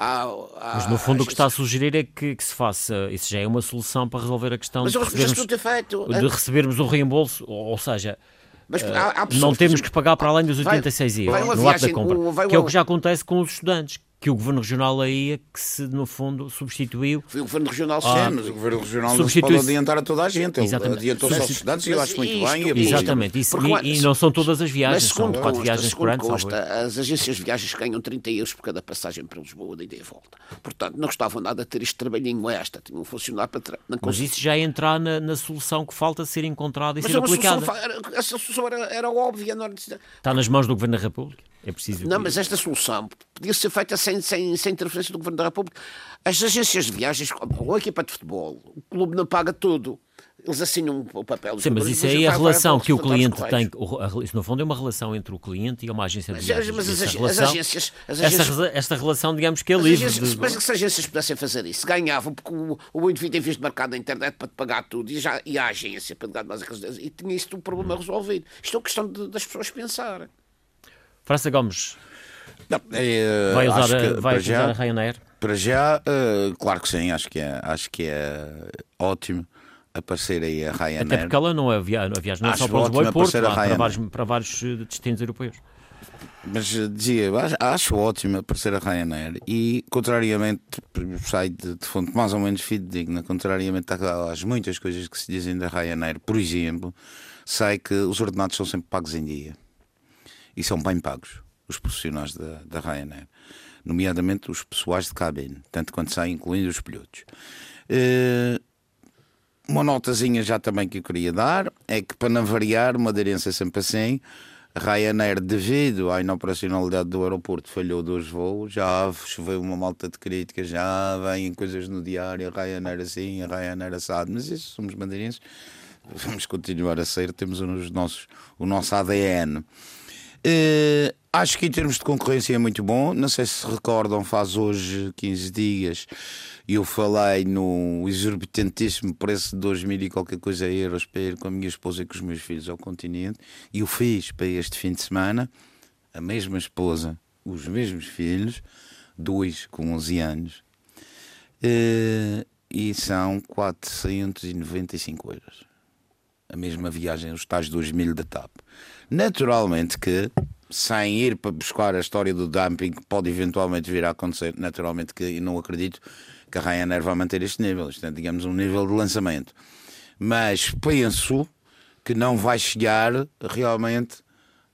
Há, há, Mas no fundo o que está a sugerir é que, que, se faça, isso já é uma solução para resolver a questão Mas de, recebermos, de recebermos o reembolso, ou, ou seja, mas, uh, há, não temos que pagar para além dos 86 euros no ato da compra, um, que é o que já acontece com os estudantes, que o Governo Regional aí é que se, no fundo, substituiu. Foi o Governo Regional, sim, ah, mas o Governo Regional não se pode adiantar a toda a gente. Ele adiantou só aos estudantes e eu acho muito isto, bem. Exatamente, isso, e, e, não são todas as viagens, são quatro viagens por ano. Consta, as agências de viagens ganham 30 euros por cada passagem para Lisboa, de ida e volta. Portanto, não gostavam nada de ter este trabalhinho extra, tinham um funcionário para... Mas isso já é entrar na, na, solução que falta ser encontrada e mas ser aplicada. Solução, essa solução era, era óbvia. Não... Está nas mãos do Governo da República? É preciso. Não, mas esta solução podia ser feita sem, sem, sem interferência do Governo da República. As agências de viagens, ou a equipa de futebol, o clube não paga tudo. Eles assinam o papel. Sim, mas isso aí é a relação que o cliente tem. Isso, no fundo, é uma relação entre o cliente e uma agência de viagens. Mas, as, relação, as, agências. As agências esta, esta, relação, digamos que é livre. Agências, de... Mas se as agências pudessem fazer isso, ganhavam, porque o, o indivíduo, em vez de marcar na internet para te pagar tudo, e, já, e a agência para te pagar mais aqueles. E tinha isso um problema resolvido. Isto é uma questão de, das pessoas pensarem. França Gomes. Não, é, vai usar, a, vai já, usar a Ryanair? Para já, uh, claro que sim, acho que é, acho que é ótimo aparecer aí a Ryanair. Até porque ela não é via, a viagem não é só para Lisboa e Porto, para vários, para vários eh, destinos europeus. Mas eh, dizia, acho ótimo aparecer a Ryanair e, contrariamente, sai de, de fonte mais ou menos fidedigna, contrariamente às muitas coisas que se dizem da Ryanair, por exemplo, sai que os ordenados são sempre pagos em dia e são bem pagos os profissionais da, da Ryanair, nomeadamente os pessoais de cabine, tanto quanto saem, incluindo os pilotos. Uh, uma notazinha já também que eu queria dar é que, para não variar, uma aderência sempre assim, Ryanair, devido à inoperacionalidade do aeroporto, falhou dois voos, já choveu uma malta de críticas, já vêm coisas no diário, a Ryanair assim, a Ryanair assado, mas isso somos madeirenses, vamos continuar a ser, temos os nossos, o nosso ADN. Uh, acho que em termos de concorrência é muito bom. Não sei se recordam, faz hoje 15 dias eu falei no exorbitantíssimo preço de 2 mil e qualquer coisa euros para ir com a minha esposa e com os meus filhos ao continente. E o fiz para este fim de semana. A mesma esposa, os mesmos filhos, dois com 11 anos. Uh, e são 495 euros. A mesma viagem, os tais 2 mil da TAP. Naturalmente que sem ir para buscar a história do dumping que pode eventualmente vir a acontecer, naturalmente que não acredito que a Ryanair vá manter este nível, isto é, digamos, um nível de lançamento. Mas penso que não vai chegar realmente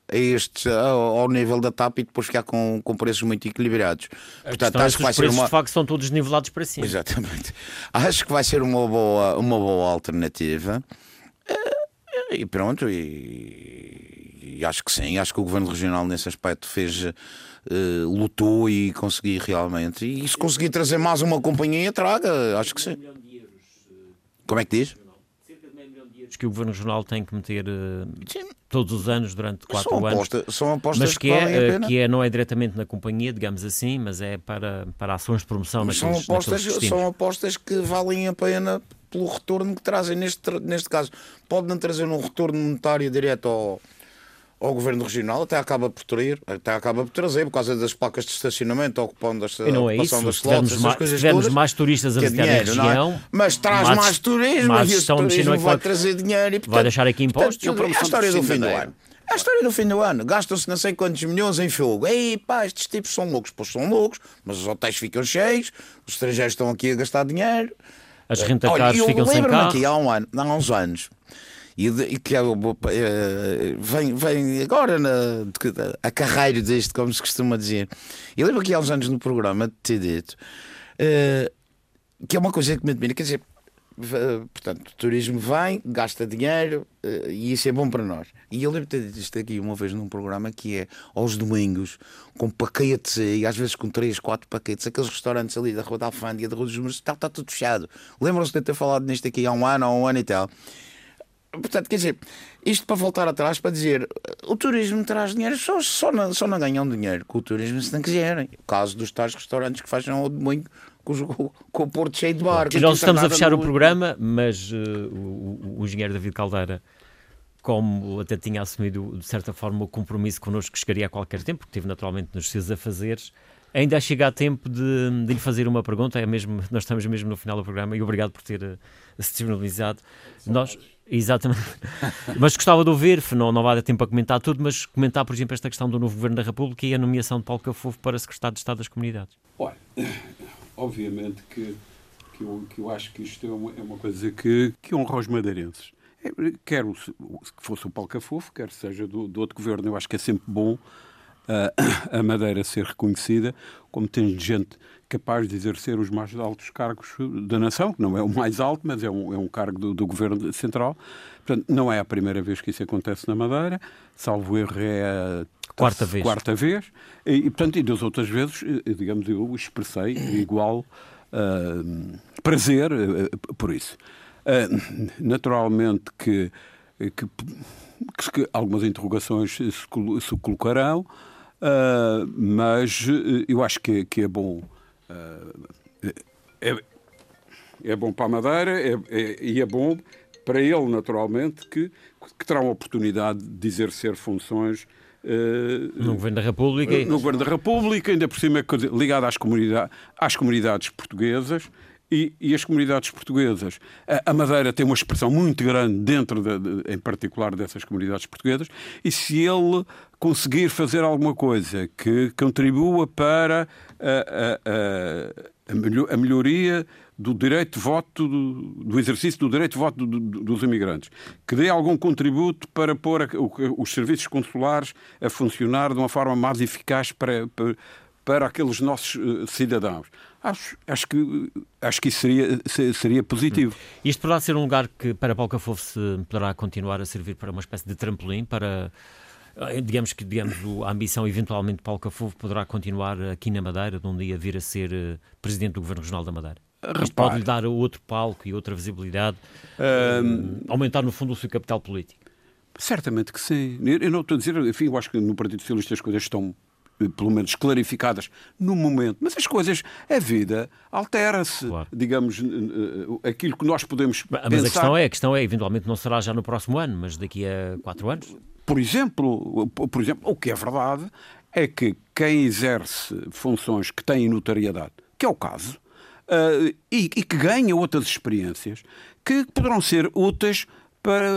a este, ao nível da TAP e depois ficar com, com preços muito equilibrados. A Portanto, é acho que, vai ser uma... de facto são todos nivelados para cima. Exatamente. Acho que vai ser uma boa, uma boa alternativa. Eh, e pronto, e, e acho que sim, acho que o Governo Regional nesse aspecto fez, uh, lutou e conseguiu realmente. E se conseguir trazer mais uma companhia, traga, acho que sim. Como é que diz? que o Governo Regional tem que meter uh, todos os anos durante quatro são anos. Aposta, são apostas mas que, que é, que é, não é diretamente na companhia, digamos assim, mas é para, para ações de promoção mas naqueles, são apostas, são apostas que valem a pena pelo retorno que trazem neste, neste caso. Pode não trazer um retorno monetário direto ao ao Governo Regional, até acaba por trazer, até acaba por trazer, por causa das placas de estacionamento, ocupando as, e não é isso. das slots, essas mais, coisas tivermos todas, mais turistas a visitar a é? região, é? mas traz mais, mais turismo, mais e esse turismo vai trazer dinheiro e, portanto, vai deixar aqui impostos. Portanto, é a história do fim do ano. É a história do fim do ano. Gastam-se não sei quantos milhões em fogo. Ei, pá, estes tipos são loucos. Pois são loucos, mas os hotéis ficam cheios, os estrangeiros estão aqui a gastar dinheiro. As rentacares ficam sem carro. aqui há, um ano, há uns anos e, e que é, é, vem, vem agora na, a carreira deste, como se costuma dizer. Eu lembro que há uns anos no programa de ter dito uh, que é uma coisa que me admira, quer dizer, portanto, o turismo vem, gasta dinheiro uh, e isso é bom para nós. E eu lembro de ter dito isto aqui uma vez num programa que é aos domingos, com paquetes e às vezes com 3, 4 paquetes, aqueles restaurantes ali da Rua da Alfândega, da Rua dos Números, está, está tudo fechado. Lembram-se de ter falado nisto aqui há um ano, há um ano e tal. Portanto, quer dizer, isto para voltar atrás, para dizer, o turismo traz dinheiro, só, só, não, só não ganham dinheiro com o turismo se não quiserem. O caso dos tais restaurantes que fazem ao domingo com, com o porto cheio de barcos. Nós estamos a fechar o programa, mas uh, o, o engenheiro David Caldeira como até tinha assumido de certa forma o compromisso connosco que chegaria a qualquer tempo, porque teve naturalmente nos seus afazeres, ainda chega a tempo de, de, lhe fazer uma pergunta, é mesmo, nós estamos mesmo no final do programa e obrigado por ter uh, se disponibilizado. Nós, Exatamente. mas gostava de ouvir, não, não vai dar tempo a comentar tudo, mas comentar, por exemplo, esta questão do novo Governo da República e a nomeação de Paulo Cafofo para Secretário de Estado das Comunidades. Olha, obviamente que, que, eu, que eu acho que isto é uma, é uma coisa que, que honra os madeirenses. É, quer que fosse o Paulo Cafofo, quer seja do, do outro governo, eu acho que é sempre bom a Madeira ser reconhecida como tendo gente capaz de exercer os mais altos cargos da nação, que não é o mais alto, mas é um, é um cargo do, do, Governo Central. Portanto, não é a primeira vez que isso acontece na Madeira, salvo erro é a quarta vez. Quarta vez. E, portanto, e das outras vezes, eh, digamos, eu expressei igual uh, prazer uh, por isso. Uh, naturalmente que, que, que, algumas interrogações se, se colocarão, uh, mas eu acho que, que é bom é, é bom para a Madeira é, é, e é bom para ele, naturalmente, que, que terá uma oportunidade de exercer funções Uh, no Governo da República. No Governo da República, ainda por cima ligado às, comunidade, às comunidades portuguesas. E, e, as comunidades portuguesas. A, a, Madeira tem uma expressão muito grande dentro, de, de, em particular, dessas comunidades portuguesas, e se ele conseguir fazer alguma coisa que contribua para a, a, a melhoria do direito de voto, do, exercício do direito de voto do, do, dos imigrantes, que dê algum contributo para pôr os serviços consulares a funcionar de uma forma mais eficaz para, para, para aqueles nossos uh, cidadãos. Acho, acho, que, acho que isso seria, seria positivo. Isto poderá ser um lugar que, para Paulo Cafofo, se poderá continuar a servir para uma espécie de trampolim para eh, digamos que digamos, a ambição eventualmente de Paulo Cafofo poderá continuar aqui na Madeira, de um dia vir a ser uh, presidente do Governo Regional da Madeira. Repare. Isto pode lhe dar outro palco e outra visibilidade, um, aumentar no fundo o seu capital político. Certamente que sim. Eu não estou a dizer, enfim, eu acho que no Partido Socialista as coisas estão eh, pelo menos clarificadas no momento, mas as coisas, a vida altera-se, claro. digamos, aquilo que nós podemos mas pensar... A questão é, a questão é, eventualmente não será já no próximo ano, mas daqui a quatro anos? Por exemplo, por exemplo, o que é verdade é que quem exerce funções que têm notariedade, que é o caso, uh, e, e, que ganha outras experiências que poderão ser úteis para,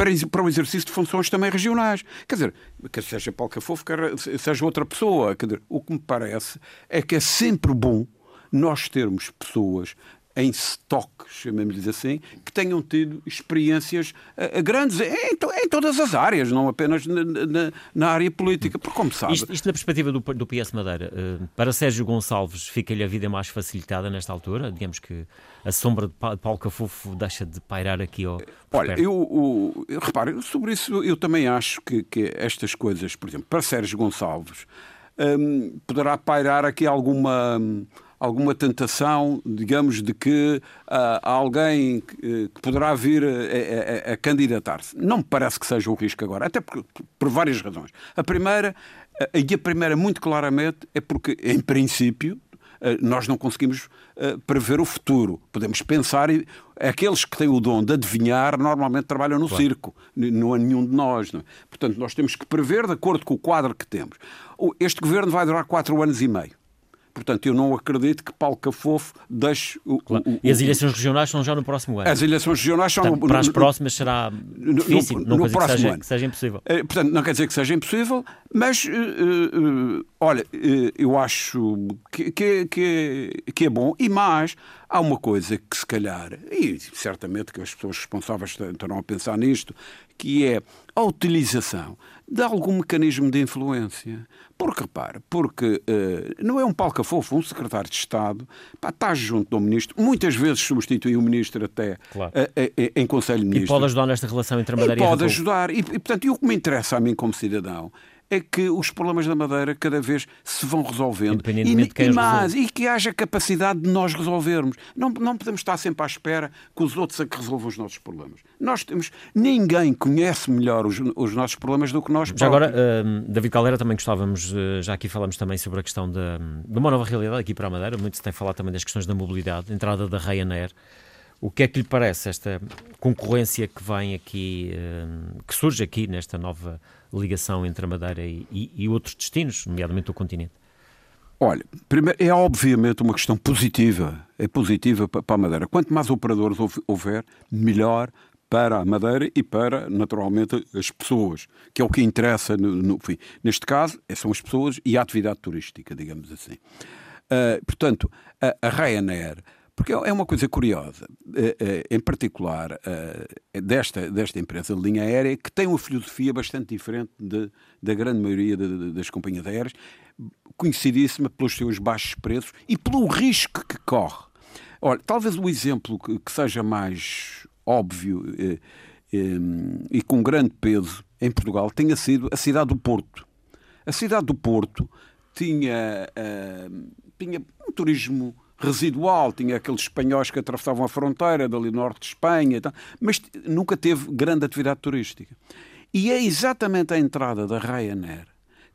para, para o exercício de funções também regionais. Quer dizer, quer seja Paulo Cafofo, quer seja outra pessoa. Quer dizer, o que me parece é que é sempre bom nós termos pessoas em stock, chamemos-lhes assim, que tenham tido experiências uh, grandes em, em, todas as áreas, não apenas na, na, na área política, porque como sabe... Isto, isto na perspectiva do, do PS Madeira, uh, para Sérgio Gonçalves fica-lhe a vida mais facilitada nesta altura? Digamos que a sombra de Paulo Cafufo deixa de pairar aqui ao... Olha, eu, eu, eu, repare, sobre isso eu também acho que, que estas coisas, por exemplo, para Sérgio Gonçalves, um, poderá pairar aqui alguma... Um, alguma tentação, digamos, de que uh, há alguém que, eh, poderá vir a, a, a candidatar-se. Não me parece que seja o risco agora, até por, por várias razões. A primeira, e a primeira muito claramente, é porque, em princípio, eh, nós não conseguimos prever o futuro. Podemos pensar, aqueles que têm o dom de adivinhar normalmente trabalham no claro. circo, não há nenhum de nós. É? Portanto, nós temos que prever de acordo com o quadro que temos. Este governo vai durar quatro anos e meio. Portanto, eu não acredito que Paulo Cafofo deixe o, claro. o, o, E as eleições regionais são já no próximo ano. As eleições regionais são portanto, no, Para as próximas será difícil, no, não no quer dizer que seja, ano. que seja impossível. Eh, portanto, não quer dizer que seja impossível, mas uh, uh, olha, uh, eu acho que, que, que, que, é bom. E mais, há uma coisa que se calhar, e certamente que as pessoas responsáveis estarão a pensar nisto, que é a utilização de algum mecanismo de influência. Porque, repare, porque uh, não é um palca-fofo, um secretário de Estado pá, está junto do ministro, muitas vezes substitui o ministro até claro. uh, uh, em Conselho de Ministros. E pode ajudar nesta relação entre a Madeira e, e Pode ajudar. E, e, portanto, e o que me interessa a mim como cidadão é que os problemas da Madeira cada vez se vão resolvendo e, e, mais, e que haja capacidade de nós resolvermos. Não, não podemos estar sempre à espera que os outros a que resolvam os nossos problemas. Nós temos ninguém conhece melhor os, os nossos problemas do que nós. Já agora, uh, David Caldeira, também gostávamos, uh, já aqui falamos também sobre a questão de, de uma nova realidade aqui para a Madeira. Muito se tem falado também das questões da mobilidade, entrada da Ryanair. O que é que lhe parece esta concorrência que vem aqui, uh, que surge aqui nesta nova ligação entre a Madeira e, e, e outros destinos, nomeadamente o continente? Olha, primeiro, é obviamente uma questão positiva. É positiva para a Madeira. Quanto mais operadores houver, melhor para a Madeira e para, naturalmente, as pessoas, que é o que interessa no, no fim. Neste caso, é, são as pessoas e a atividade turística, digamos assim. Uh, portanto, a, a Ryanair porque é uma coisa curiosa, eh, eh, em particular eh, desta, desta empresa de linha aérea, que tem uma filosofia bastante diferente de, da grande maioria das companhias aéreas, conhecidíssima pelos seus baixos preços e pelo risco que corre. Olha, talvez o exemplo que seja mais óbvio e com grande peso em Portugal tenha sido a cidade do Porto. A cidade do Porto tinha, tinha um turismo residual, tinha aqueles espanhóis que atravessavam a fronteira, dali norte de Espanha, mas nunca teve grande atividade turística. E é exatamente a entrada da Ryanair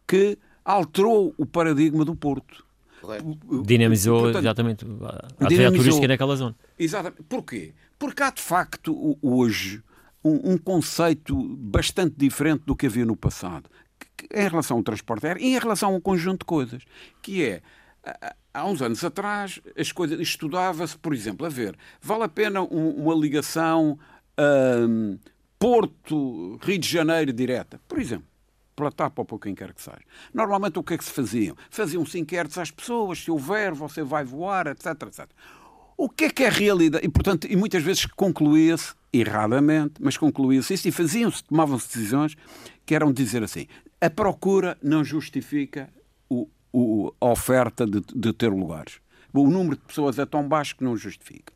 que alterou o paradigma do Porto. Dinamizou Portanto, exatamente a atividade turística naquela zona. Exatamente. Porquê? Porque há de facto hoje um, um conceito bastante diferente do que havia no passado em relação ao transporte aéreo e em relação a um conjunto de coisas, que é há uns anos atrás, as coisas estudava-se, por exemplo, a ver, vale a pena um, uma ligação um, Porto-Rio de Janeiro direta, por exemplo, pela TAP ou por quem quer que seja. Normalmente o que é que se faziam? Faziam-se inquéritos às pessoas, se houver, você vai voar, etc, etc. O que é que é a realidade? E, portanto, e muitas vezes concluía-se, erradamente, mas concluía-se isso e faziam-se, tomavam-se decisões que eram dizer assim, a procura não justifica o, a oferta de, de ter lugares. O número de pessoas é tão baixo que não justifica.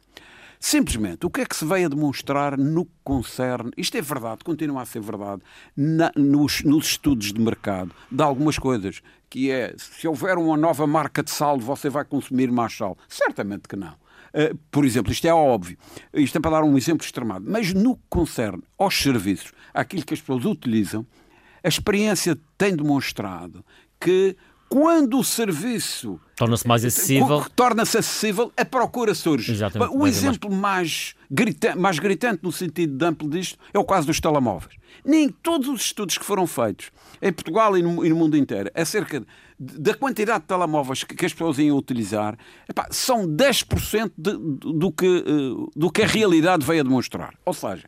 Simplesmente, o que é que se veio a demonstrar no que concerne, isto é verdade, continua a ser verdade, na, nos, nos, estudos de mercado, de algumas coisas, que é, se houver uma nova marca de sal, você vai consumir mais sal? Certamente que não. Uh, por exemplo, isto é óbvio, isto é para dar um exemplo extremado, mas no que concerne aos serviços, àquilo que as pessoas utilizam, a experiência tem demonstrado que quando o serviço torna-se mais acessível, torna-se acessível, a procura surge. Exatamente, o exemplo mais, gritante, mais gritante no sentido de amplo disto é o caso dos telemóveis. Nem todos os estudos que foram feitos em Portugal e no, e no mundo inteiro acerca da quantidade de telemóveis que, que as pessoas iam utilizar epá, são 10% de, do, que, uh, do que a realidade veio a demonstrar. Ou seja,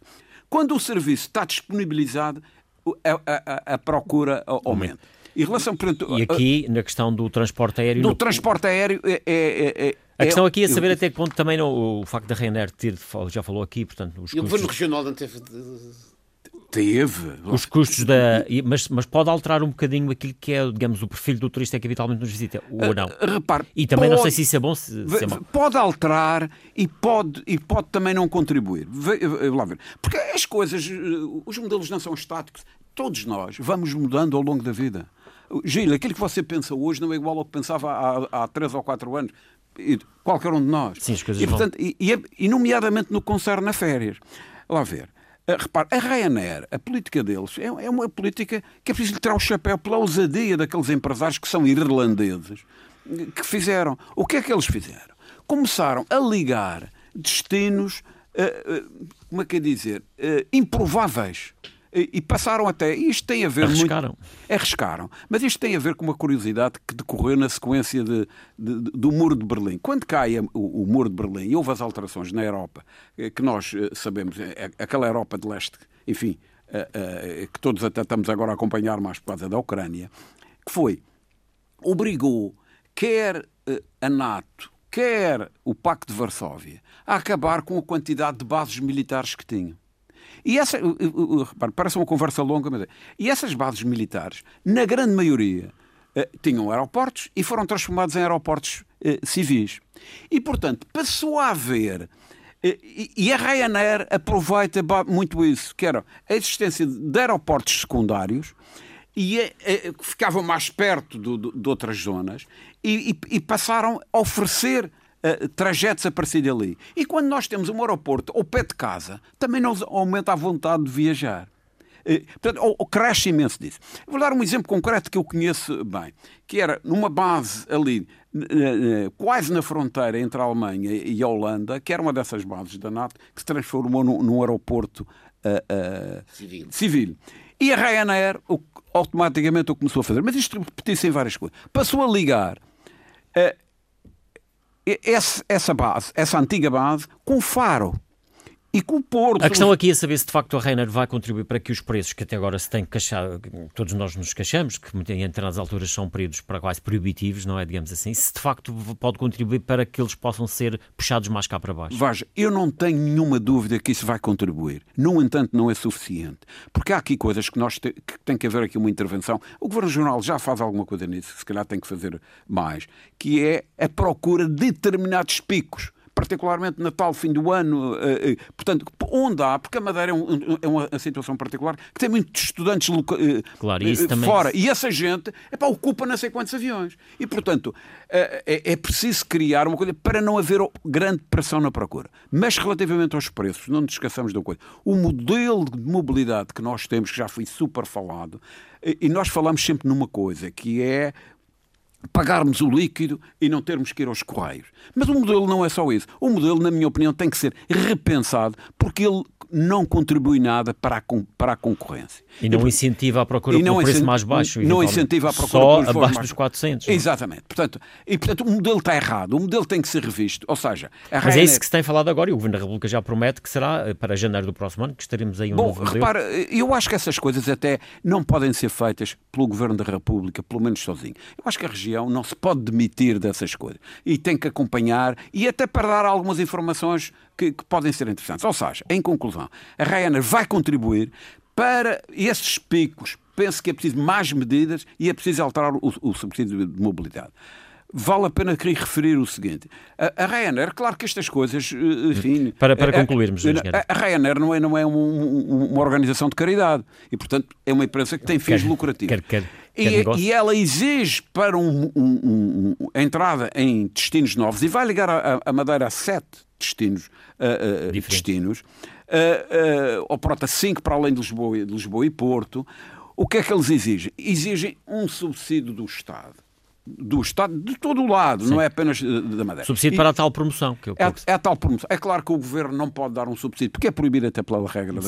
Quando o serviço está disponibilizado, a, a, a procura aumenta. E, relação, portanto, e aqui, na questão do transporte aéreo... Do no... transporte aéreo é, é, é a questão aqui é saber até que ponto também o, o facto da Ryanair ter, já falou aqui, portanto, os e custos... o Governo Regional não teve Teve. Os custos da. Mas, mas pode alterar um bocadinho aquilo que é, digamos, o perfil do turista que habitualmente nos visita, ou não? Uh, repare. E também pode, não sei se isso é bom. Se, se é pode alterar e pode, e pode também não contribuir. Lá ver. Porque as coisas, uh, os modelos não são estáticos. Todos nós vamos mudando ao longo da vida. Gil, aquilo que você pensa hoje não é igual ao que pensava há, há três ou quatro anos. Qualquer um de nós. Sim, as coisas e, portanto, vão... e, e, é, e nomeadamente no concerne a férias. Lá ver. Uh, repare, a Ryanair, a política deles é, é, uma política que é preciso lhe tirar o chapéu pela ousadia daqueles empresários que são irlandeses que fizeram. O que é que eles fizeram? Começaram a ligar destinos, uh, uh, como é que é dizer, improváveis e passaram até. Isto tem a ver. Arriscaram. Muito, arriscaram. Mas isto tem a ver com uma curiosidade que decorreu na sequência de, de, do Muro de Berlim. Quando cai o, o, Muro de Berlim e houve as alterações na Europa, eh, que nós eh, sabemos, é aquela Europa de leste, enfim, eh, que todos até estamos agora a acompanhar mais por causa da Ucrânia, que foi. obrigou quer a NATO, quer o Pacto de Varsóvia a acabar com a quantidade de bases militares que tinham. E essa, repare, parece uma conversa longa, mas é. E essas bases militares, na grande maioria, eh, tinham aeroportos e foram transformados em aeroportos eh, civis. E, portanto, passou a haver. Eh, e a Ryanair aproveita muito isso, que era a existência de aeroportos secundários e ficavam mais perto de outras zonas e passaram a oferecer uh, trajetos a partir dali. E quando nós temos um aeroporto ao pé de casa, também nos aumenta a vontade de viajar. Uh, portanto, ou, ou cresce imenso disso. Vou dar um exemplo concreto que eu conheço bem, que era numa base ali, uh, quase na fronteira entre a Alemanha e a Holanda, que era uma dessas bases da NATO, que se transformou num, num aeroporto civil. civil. E a Ryanair o, automaticamente o começou a fazer. Mas isto repetiu-se em várias coisas. Passou a ligar essa, essa base, essa antiga base, com Faro e com o Porto. A questão aqui é saber se de facto a Reiner vai contribuir para que os preços que até agora se têm queixado, todos nós nos queixamos, que em determinadas alturas são períodos para quase proibitivos, não é? Digamos assim, se de facto pode contribuir para que eles possam ser puxados mais cá para baixo. Veja, eu não tenho nenhuma dúvida que isso vai contribuir. No entanto, não é suficiente. Porque há aqui coisas que nós te, que tem que haver aqui uma intervenção. O Governo Regional já faz alguma coisa nisso, se calhar tem que fazer mais, que é a procura de determinados picos particularmente Natal, fim do ano, eh, eh, portanto, onde há, porque a Madeira é, um, é uma situação particular, que tem muitos estudantes eh, claro, isso fora, também... e essa gente epá, ocupa não sei quantos aviões. E, portanto, é, é preciso criar uma coisa para não haver grande pressão na procura. Mas, relativamente aos preços, não nos esqueçamos de uma coisa, o modelo de mobilidade que nós temos, que já foi super falado, e nós falamos sempre numa coisa, que é pagarmos o líquido e não termos que ir aos correios. Mas o modelo não é só isso. O modelo, na minha opinião, tem que ser repensado porque ele não contribui nada para a, para a concorrência. E não incentiva a procura por um preço mais baixo. Não incentiva a procura Só por abaixo dos 400. Não? É? Exatamente. Portanto, e, portanto, o modelo está errado. O modelo tem que ser revisto. Ou seja, Mas Ryanair... é isso que se tem falado agora e o Governo da República já promete que será eh, para janeiro do próximo ano que estaremos aí um Bom, novo modelo. repara, eu acho que essas coisas até não podem ser feitas pelo Governo da República, pelo menos sozinho. Eu acho que a região não se pode demitir dessas coisas. E tem que acompanhar e até para dar algumas informações que, que podem ser interessantes. Ou seja, em conclusão, a Ryanair vai contribuir para esses picos. Penso que é preciso mais medidas e é preciso alterar o, o subsídio de mobilidade vale a pena querer referir o seguinte. A, a Ryanair, claro que estas coisas, eh, enfim... Para, para concluirmos, a, a, a Ryanair não é, não é um, um, uma organização de caridade e, portanto, é uma empresa que tem fins quer, lucrativos. Quer, quer, e, e, ela exige para um, um, a entrada em destinos novos e vai ligar a, a Madeira a sete destinos, uh, uh, destinos uh, ou pronto, a cinco para além de Lisboa, de Lisboa e Porto. O que é que eles exigem? Exigem um subsídio do Estado do Estado, de todo o lado, Sim. não é apenas da Madeira. Subsídio e para a tal promoção. Que eu é, é a tal promoção. É claro que o Governo não pode dar um subsídio, porque é proibido até pela regra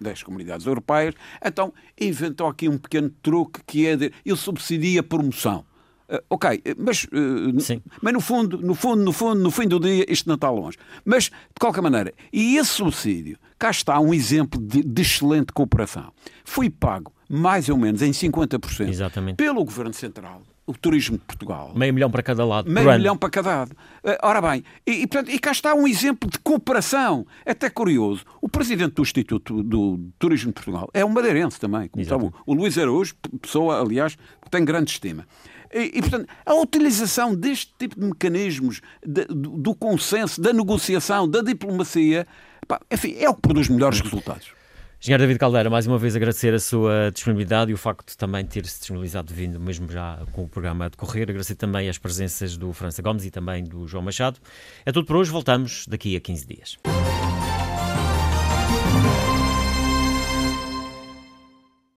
das comunidades europeias. Então inventou aqui um pequeno truque que é de, ele subsidia a promoção. Uh, ok, mas, uh, mas no fundo, no fundo, no fundo, no fim do dia, isto não está longe. Mas, de qualquer maneira, e esse subsídio, cá está um exemplo de, de excelente cooperação. Foi pago mais ou menos em 50% Exatamente. pelo Governo Central o turismo de Portugal. Meio milhão para cada lado. Meio milhão para cada lado. Eh, ora bem, e, e, portanto, e cá está um exemplo de cooperação. É até curioso. O presidente do Instituto do Turismo de Portugal é um madeirense também, como sabe, o Luís Araújo, pessoa, aliás, que tem grande estima. E, e, portanto, a utilização deste tipo de mecanismos de, do, do consenso, da negociação, da diplomacia, pá, enfim, é o que produz melhores resultados. Engenheiro David Caldeira, mais uma vez agradecer a sua disponibilidade e o facto de também ter-se disponibilizado vindo mesmo já com o programa a decorrer. Agradecer também as presenças do França Gomes e também do João Machado. É tudo por hoje, voltamos daqui a 15 dias.